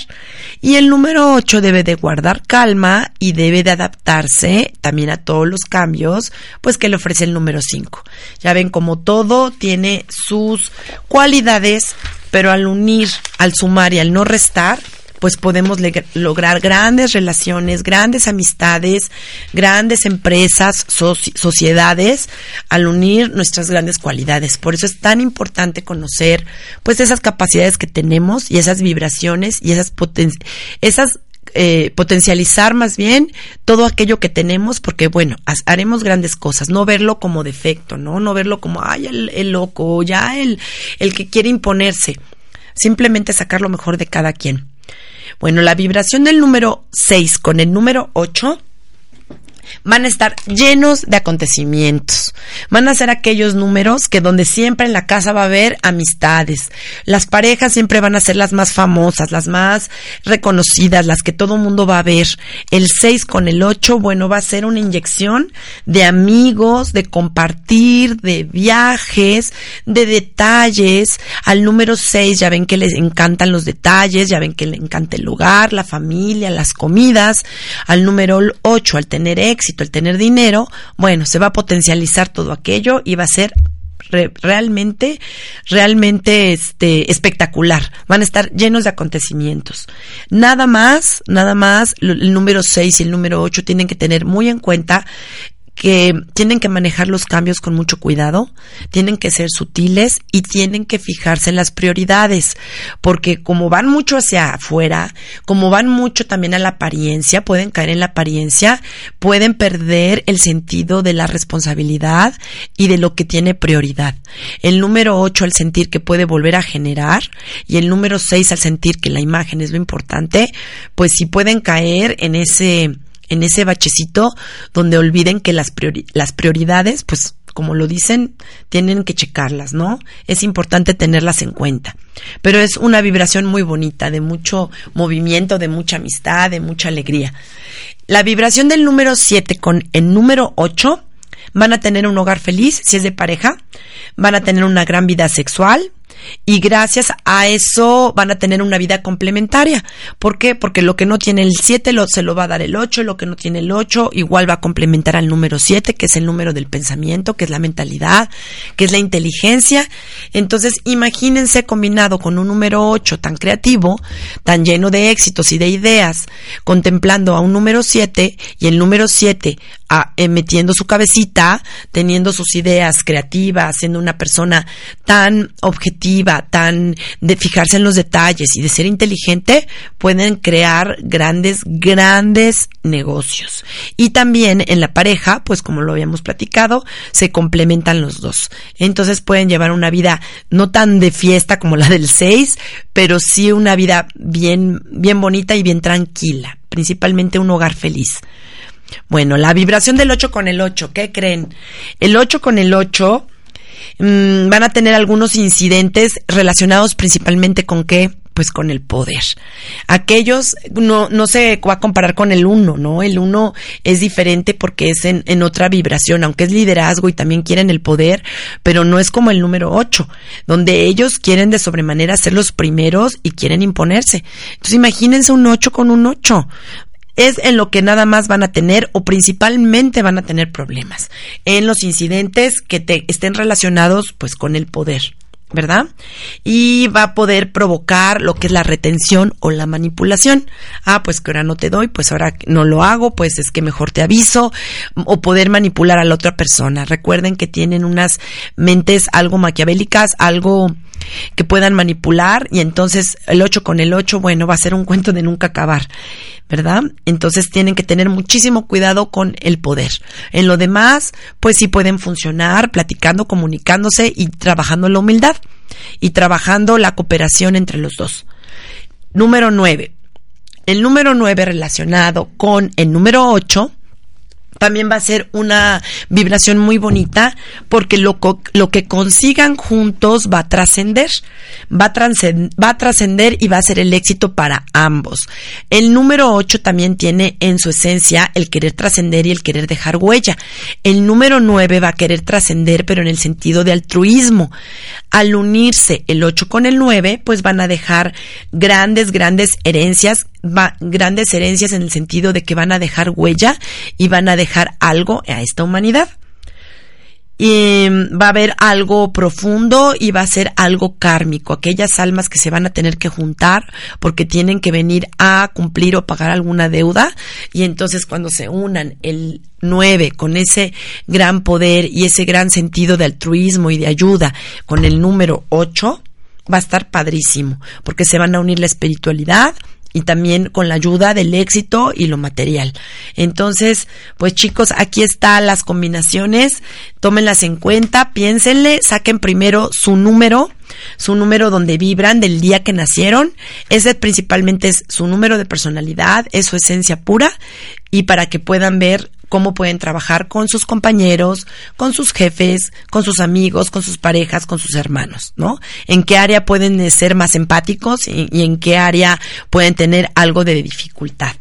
Y el número 8 debe de guardar calma y debe de adaptarse también a todos los cambios pues que le ofrece el número 5. Ya ven como todo tiene sus cualidades, pero al unir, al sumar y al no restar, pues podemos lograr grandes relaciones, grandes amistades, grandes empresas, sociedades, al unir nuestras grandes cualidades. Por eso es tan importante conocer, pues, esas capacidades que tenemos y esas vibraciones y esas esas eh, potencializar más bien todo aquello que tenemos, porque bueno, haremos grandes cosas, no verlo como defecto, ¿no? No verlo como, ay, el, el loco, ya el, el que quiere imponerse. Simplemente sacar lo mejor de cada quien. Bueno, la vibración del número 6 con el número 8 van a estar llenos de acontecimientos. Van a ser aquellos números que donde siempre en la casa va a haber amistades. Las parejas siempre van a ser las más famosas, las más reconocidas, las que todo mundo va a ver. El 6 con el 8, bueno, va a ser una inyección de amigos, de compartir, de viajes, de detalles. Al número 6 ya ven que les encantan los detalles, ya ven que le encanta el lugar, la familia, las comidas. Al número 8, al tener éxito, el tener dinero, bueno, se va a potencializar todo aquello y va a ser realmente, realmente este, espectacular. Van a estar llenos de acontecimientos. Nada más, nada más, el número 6 y el número 8 tienen que tener muy en cuenta que tienen que manejar los cambios con mucho cuidado, tienen que ser sutiles y tienen que fijarse en las prioridades, porque como van mucho hacia afuera, como van mucho también a la apariencia, pueden caer en la apariencia, pueden perder el sentido de la responsabilidad y de lo que tiene prioridad. El número 8 al sentir que puede volver a generar y el número 6 al sentir que la imagen es lo importante, pues sí pueden caer en ese en ese bachecito donde olviden que las, las prioridades, pues como lo dicen, tienen que checarlas, ¿no? Es importante tenerlas en cuenta. Pero es una vibración muy bonita, de mucho movimiento, de mucha amistad, de mucha alegría. La vibración del número 7 con el número 8 van a tener un hogar feliz si es de pareja, van a tener una gran vida sexual, y gracias a eso van a tener una vida complementaria. ¿Por qué? Porque lo que no tiene el 7 lo, se lo va a dar el 8, lo que no tiene el 8 igual va a complementar al número 7, que es el número del pensamiento, que es la mentalidad, que es la inteligencia. Entonces, imagínense combinado con un número 8 tan creativo, tan lleno de éxitos y de ideas, contemplando a un número 7 y el número 7 eh, metiendo su cabecita, teniendo sus ideas creativas, siendo una persona tan objetiva, tan de fijarse en los detalles y de ser inteligente, pueden crear grandes, grandes negocios. Y también en la pareja, pues como lo habíamos platicado, se complementan los dos. Entonces pueden llevar una vida no tan de fiesta como la del 6, pero sí una vida bien, bien bonita y bien tranquila, principalmente un hogar feliz. Bueno, la vibración del 8 con el 8, ¿qué creen? El 8 con el 8 mm, van a tener algunos incidentes relacionados principalmente con qué? Pues con el poder. Aquellos no, no se va a comparar con el 1, ¿no? El 1 es diferente porque es en, en otra vibración, aunque es liderazgo y también quieren el poder, pero no es como el número 8, donde ellos quieren de sobremanera ser los primeros y quieren imponerse. Entonces imagínense un 8 con un 8 es en lo que nada más van a tener o principalmente van a tener problemas en los incidentes que te estén relacionados pues con el poder. ¿verdad? Y va a poder provocar lo que es la retención o la manipulación. Ah, pues que ahora no te doy, pues ahora no lo hago, pues es que mejor te aviso, o poder manipular a la otra persona. Recuerden que tienen unas mentes algo maquiavélicas, algo que puedan manipular y entonces el 8 con el 8, bueno, va a ser un cuento de nunca acabar. ¿verdad? Entonces tienen que tener muchísimo cuidado con el poder. En lo demás, pues sí pueden funcionar platicando, comunicándose y trabajando la humildad y trabajando la cooperación entre los dos. Número nueve. El número nueve relacionado con el número ocho también va a ser una vibración muy bonita porque lo, lo que consigan juntos va a trascender, va a trascender y va a ser el éxito para ambos. El número 8 también tiene en su esencia el querer trascender y el querer dejar huella. El número 9 va a querer trascender pero en el sentido de altruismo. Al unirse el 8 con el 9 pues van a dejar grandes, grandes herencias grandes herencias en el sentido de que van a dejar huella y van a dejar algo a esta humanidad. Y mm, va a haber algo profundo y va a ser algo kármico, aquellas almas que se van a tener que juntar porque tienen que venir a cumplir o pagar alguna deuda y entonces cuando se unan el 9 con ese gran poder y ese gran sentido de altruismo y de ayuda con el número 8 va a estar padrísimo porque se van a unir la espiritualidad y también con la ayuda del éxito y lo material. Entonces, pues chicos, aquí están las combinaciones, tómenlas en cuenta, piénsenle, saquen primero su número, su número donde vibran del día que nacieron, ese principalmente es su número de personalidad, es su esencia pura y para que puedan ver cómo pueden trabajar con sus compañeros, con sus jefes, con sus amigos, con sus parejas, con sus hermanos, ¿no? En qué área pueden ser más empáticos y, en qué área pueden tener algo de dificultad.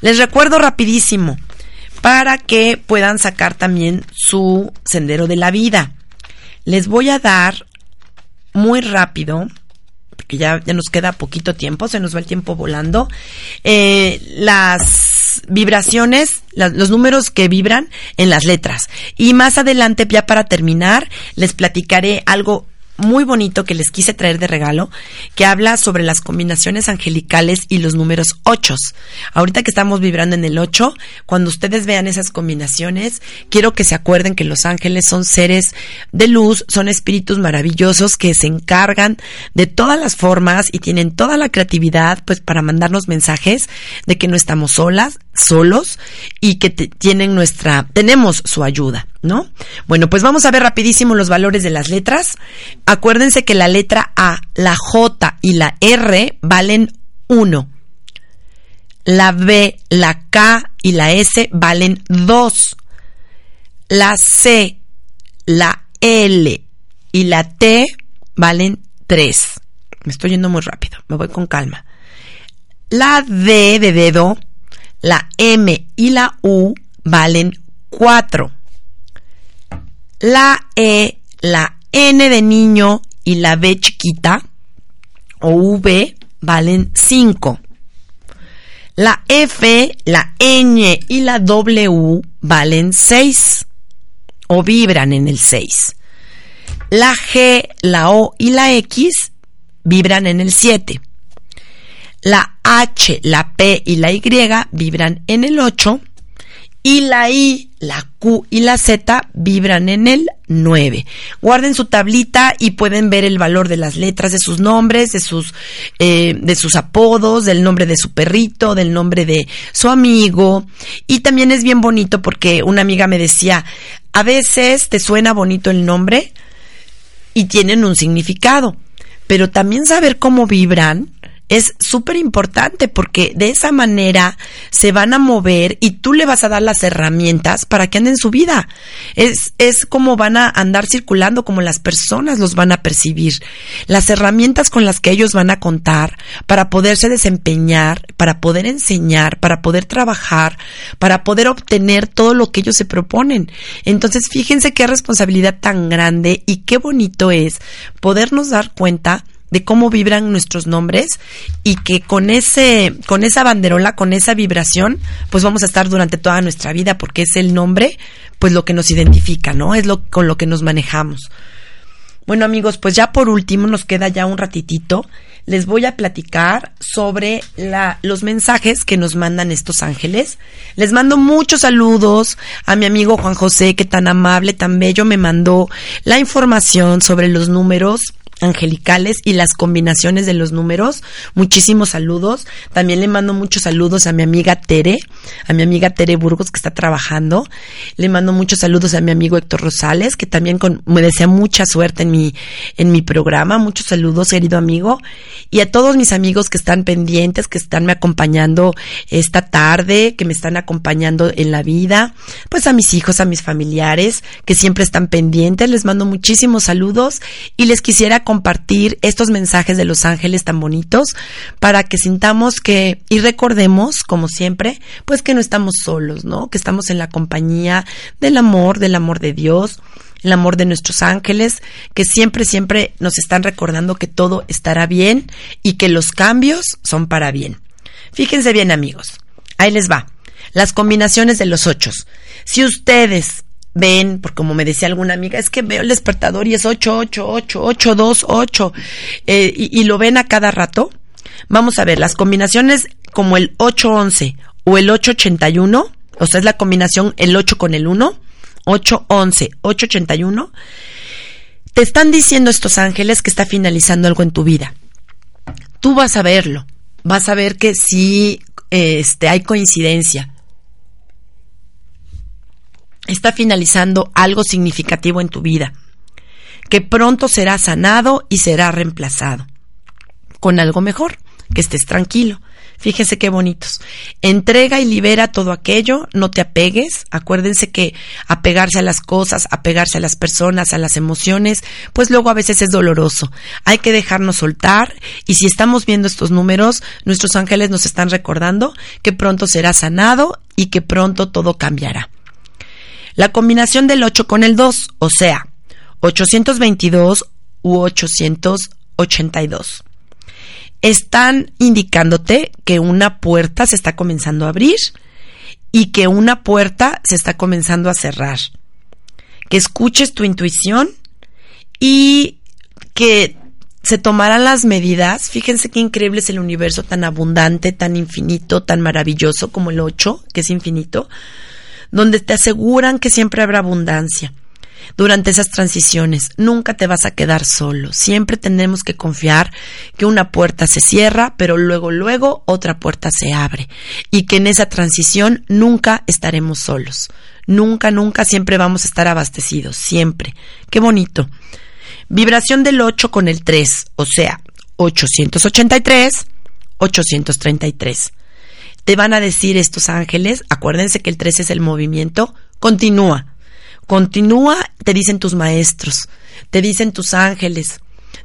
Les recuerdo rapidísimo para que puedan sacar también su sendero de la vida. Les voy a dar muy rápido porque ya, ya nos queda poquito tiempo, se nos va el tiempo volando, eh, las vibraciones, los números que vibran en las letras. Y más adelante, ya para terminar, les platicaré algo muy bonito que les quise traer de regalo, que habla sobre las combinaciones angelicales y los números 8. Ahorita que estamos vibrando en el 8, cuando ustedes vean esas combinaciones, quiero que se acuerden que los ángeles son seres de luz, son espíritus maravillosos que se encargan de todas las formas y tienen toda la creatividad pues para mandarnos mensajes de que no estamos solas, solos y que tienen nuestra tenemos su ayuda. ¿no? Bueno, pues vamos a ver rapidísimo los valores de las letras. Acuérdense que la letra A, la J y la R valen 1. La B, la K y la S valen 2. La C, la L y la T valen 3. Me estoy yendo muy rápido, me voy con calma. La D de dedo, la M y la U valen 4 la E, la N de niño y la B chiquita o V valen 5. La F, la Ñ y la W valen 6 o vibran en el 6. La G, la O y la X vibran en el 7. La H, la P y la Y vibran en el 8 y la I, la Q y la Z vibran en el 9. Guarden su tablita y pueden ver el valor de las letras de sus nombres, de sus, eh, de sus apodos, del nombre de su perrito, del nombre de su amigo. Y también es bien bonito porque una amiga me decía, a veces te suena bonito el nombre y tienen un significado, pero también saber cómo vibran es súper importante porque de esa manera se van a mover y tú le vas a dar las herramientas para que anden su vida. Es, es como van a andar circulando, como las personas los van a percibir. Las herramientas con las que ellos van a contar para poderse desempeñar, para poder enseñar, para poder trabajar, para poder obtener todo lo que ellos se proponen. Entonces, fíjense qué responsabilidad tan grande y qué bonito es podernos dar cuenta de cómo vibran nuestros nombres y que con ese con esa banderola, con esa vibración, pues vamos a estar durante toda nuestra vida porque es el nombre pues lo que nos identifica, ¿no? Es lo con lo que nos manejamos. Bueno, amigos, pues ya por último nos queda ya un ratitito. Les voy a platicar sobre la, los mensajes que nos mandan estos ángeles. Les mando muchos saludos a mi amigo Juan José, que tan amable, tan bello me mandó la información sobre los números angelicales y las combinaciones de los números. Muchísimos saludos. También le mando muchos saludos a mi amiga Tere, a mi amiga Tere Burgos que está trabajando. Le mando muchos saludos a mi amigo Héctor Rosales, que también me desea mucha suerte en mi, en mi programa. Muchos saludos, querido amigo. Y a todos mis amigos que están pendientes, que están me acompañando esta tarde, que me están acompañando en la vida. Pues a mis hijos, a mis familiares, que siempre están pendientes. Les mando muchísimos saludos y les quisiera compartir estos mensajes de los ángeles tan bonitos para que sintamos que y recordemos, como siempre, pues que no estamos solos, ¿no? Que estamos en la compañía del amor, del amor de Dios, el amor de nuestros ángeles, que siempre, siempre nos están recordando que todo estará bien y que los cambios son para bien. Fíjense bien, amigos. Ahí les va. Las combinaciones de los ochos. Si ustedes ven, porque como me decía alguna amiga, es que veo el despertador y es 8, 8, 8, 8, 2, 8, y, y lo ven a cada rato. Vamos a ver, las combinaciones como el 811 o el 881, o sea, es la combinación el 8 con el 1, 811, 881, te están diciendo estos ángeles que está finalizando algo en tu vida. Tú vas a verlo, vas a ver que sí este, hay coincidencia está finalizando algo significativo en tu vida, que pronto será sanado y será reemplazado con algo mejor, que estés tranquilo. Fíjense qué bonitos. Entrega y libera todo aquello, no te apegues. Acuérdense que apegarse a las cosas, apegarse a las personas, a las emociones, pues luego a veces es doloroso. Hay que dejarnos soltar y si estamos viendo estos números, nuestros ángeles nos están recordando que pronto será sanado y que pronto todo cambiará la combinación del 8 con el 2, o sea, 822 u 882. Están indicándote que una puerta se está comenzando a abrir y que una puerta se está comenzando a cerrar. Que escuches tu intuición y que se tomarán las medidas. Fíjense qué increíble es el universo tan abundante, tan infinito, tan maravilloso como el 8, que es infinito donde te aseguran que siempre habrá abundancia. Durante esas transiciones nunca te vas a quedar solo. Siempre tenemos que confiar que una puerta se cierra, pero luego, luego otra puerta se abre. Y que en esa transición nunca estaremos solos. Nunca, nunca, siempre vamos a estar abastecidos. Siempre. Qué bonito. Vibración del 8 con el 3, o sea, 883, 833 te van a decir estos ángeles, acuérdense que el 3 es el movimiento, continúa, continúa, te dicen tus maestros, te dicen tus ángeles,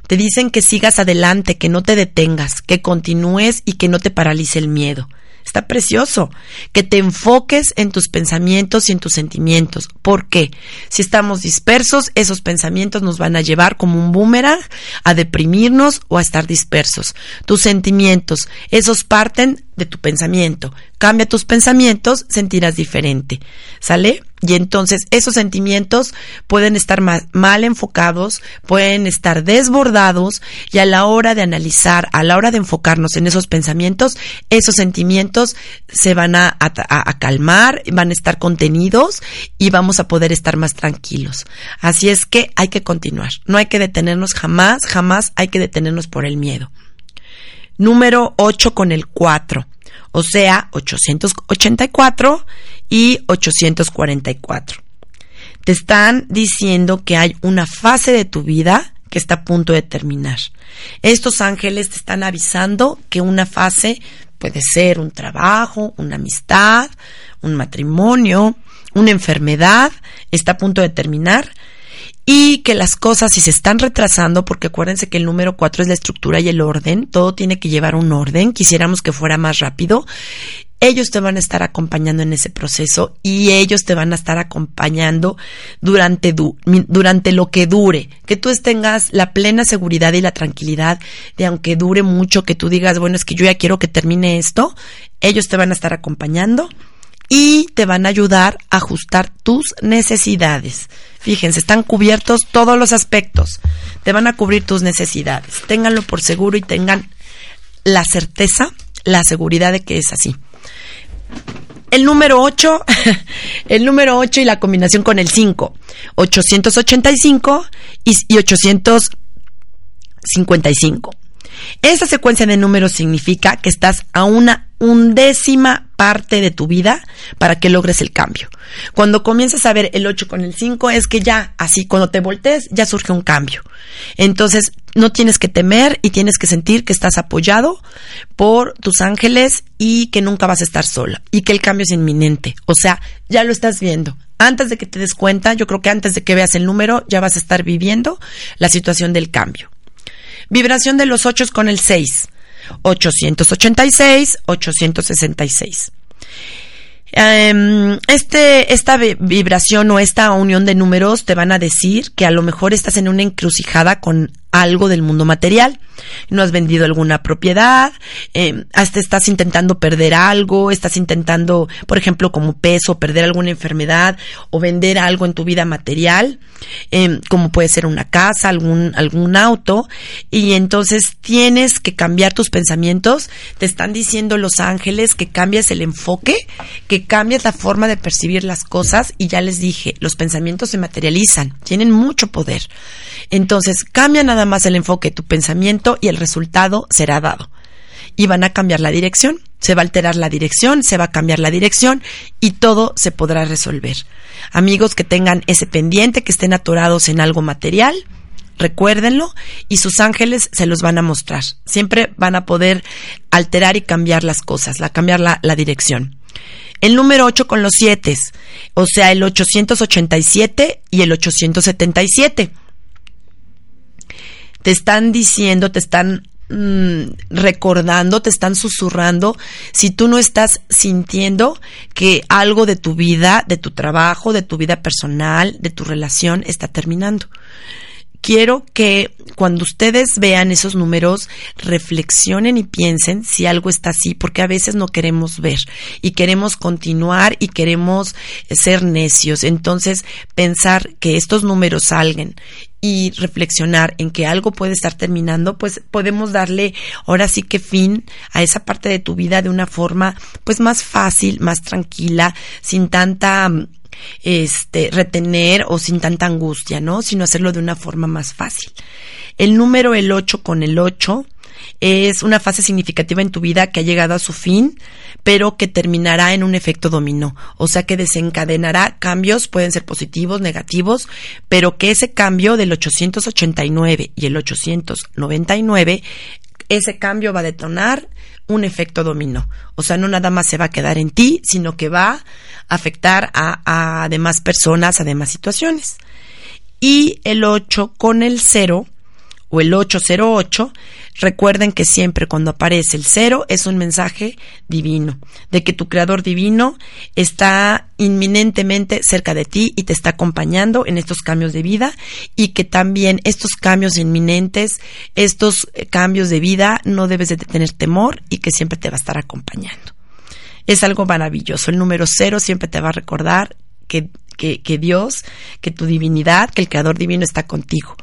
te dicen que sigas adelante, que no te detengas, que continúes y que no te paralice el miedo. Está precioso. Que te enfoques en tus pensamientos y en tus sentimientos. ¿Por qué? Si estamos dispersos, esos pensamientos nos van a llevar como un boomerang a deprimirnos o a estar dispersos. Tus sentimientos, esos parten de tu pensamiento. Cambia tus pensamientos, sentirás diferente. ¿Sale? Y entonces esos sentimientos pueden estar mal, enfocados, pueden estar desbordados y a la hora de analizar, a la hora de enfocarnos en esos pensamientos, esos sentimientos se van a, a calmar, van a estar contenidos y vamos a poder estar más tranquilos. Así es que hay que continuar. No hay que detenernos jamás, jamás hay que detenernos por el miedo. Número 8 con el 4 o sea, 884 y 844. Te están diciendo que hay una fase de tu vida que está a punto de terminar. Estos ángeles te están avisando que una fase puede ser un trabajo, una amistad, un matrimonio, una enfermedad, está a punto de terminar y que las cosas si se están retrasando, porque acuérdense que el número cuatro es la estructura y el orden, todo tiene que llevar un orden, quisiéramos que fuera más rápido, ellos te van a estar acompañando en ese proceso y ellos te van a estar acompañando durante, durante lo que dure, que tú tengas la plena seguridad y la tranquilidad de aunque dure mucho, que tú digas, bueno, es que yo ya quiero que termine esto, ellos te van a estar acompañando y te van a ayudar a ajustar tus necesidades. Fíjense, están cubiertos todos los aspectos. Te van a cubrir tus necesidades. Ténganlo por seguro y tengan la certeza, la seguridad de que es así. El número 8, el número 8 y la combinación con el 5, 885 y, y 855. Esa secuencia de números significa que estás a una undécima parte de tu vida para que logres el cambio. Cuando comienzas a ver el 8 con el 5 es que ya, así, cuando te voltees, ya surge un cambio. Entonces, no tienes que temer y tienes que sentir que estás apoyado por tus ángeles y que nunca vas a estar sola y que el cambio es inminente. O sea, ya lo estás viendo. Antes de que te des cuenta, yo creo que antes de que veas el número, ya vas a estar viviendo la situación del cambio. Vibración de los 8 con el 6. 886, 866. este, esta vibración o esta unión de números te van a decir que a lo mejor estás en una encrucijada con algo del mundo material. No has vendido alguna propiedad, eh, hasta estás intentando perder algo, estás intentando, por ejemplo, como peso, perder alguna enfermedad o vender algo en tu vida material, eh, como puede ser una casa, algún, algún auto, y entonces tienes que cambiar tus pensamientos. Te están diciendo los ángeles que cambies el enfoque, que cambies la forma de percibir las cosas, y ya les dije, los pensamientos se materializan, tienen mucho poder. Entonces, cambia nada más el enfoque tu pensamiento y el resultado será dado. Y van a cambiar la dirección, se va a alterar la dirección, se va a cambiar la dirección y todo se podrá resolver. Amigos que tengan ese pendiente, que estén atorados en algo material, recuérdenlo y sus ángeles se los van a mostrar. Siempre van a poder alterar y cambiar las cosas, la, cambiar la, la dirección. El número 8 con los 7, o sea, el 887 y el 877 te están diciendo, te están mm, recordando, te están susurrando, si tú no estás sintiendo que algo de tu vida, de tu trabajo, de tu vida personal, de tu relación está terminando quiero que cuando ustedes vean esos números, reflexionen y piensen si algo está así, porque a veces no queremos ver y queremos continuar y queremos ser necios. Entonces, pensar que estos números salgan y reflexionar en que algo puede estar terminando, pues podemos darle ahora sí que fin a esa parte de tu vida de una forma pues más fácil, más tranquila, sin tanta este retener o sin tanta angustia, ¿no? Sino hacerlo de una forma más fácil. El número el 8 con el 8 es una fase significativa en tu vida que ha llegado a su fin, pero que terminará en un efecto dominó. O sea que desencadenará cambios, pueden ser positivos, negativos, pero que ese cambio del 889 y el 899, ese cambio va a detonar un efecto dominó. O sea, no nada más se va a quedar en ti, sino que va a afectar a, a demás personas, a demás situaciones. Y el 8 con el 0 o el 808, recuerden que siempre cuando aparece el cero es un mensaje divino, de que tu creador divino está inminentemente cerca de ti y te está acompañando en estos cambios de vida y que también estos cambios inminentes, estos eh, cambios de vida no debes de tener temor y que siempre te va a estar acompañando. Es algo maravilloso. El número cero siempre te va a recordar que que, que Dios, que tu divinidad, que el Creador Divino está contigo.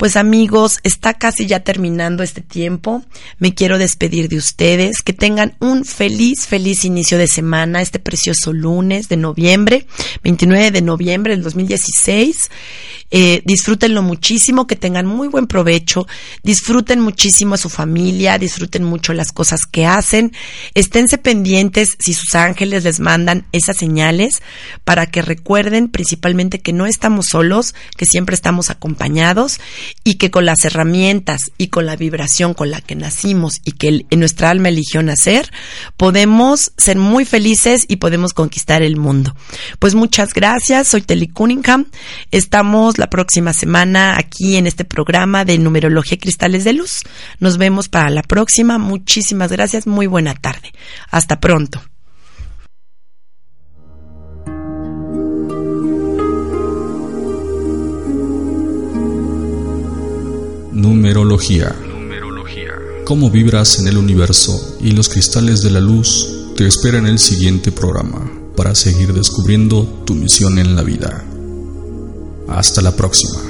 Pues amigos, está casi ya terminando este tiempo. Me quiero despedir de ustedes. Que tengan un feliz, feliz inicio de semana, este precioso lunes de noviembre, 29 de noviembre del 2016. Eh, disfrútenlo muchísimo, que tengan muy buen provecho, disfruten muchísimo a su familia, disfruten mucho las cosas que hacen, esténse pendientes si sus ángeles les mandan esas señales para que recuerden principalmente que no estamos solos, que siempre estamos acompañados y que con las herramientas y con la vibración con la que nacimos y que en nuestra alma eligió nacer, podemos ser muy felices y podemos conquistar el mundo. Pues muchas gracias, soy Telly Cunningham, estamos la próxima semana aquí en este programa de Numerología Cristales de Luz. Nos vemos para la próxima, muchísimas gracias, muy buena tarde. Hasta pronto. Numerología. Cómo vibras en el universo y los cristales de la luz te esperan en el siguiente programa para seguir descubriendo tu misión en la vida. Hasta la próxima.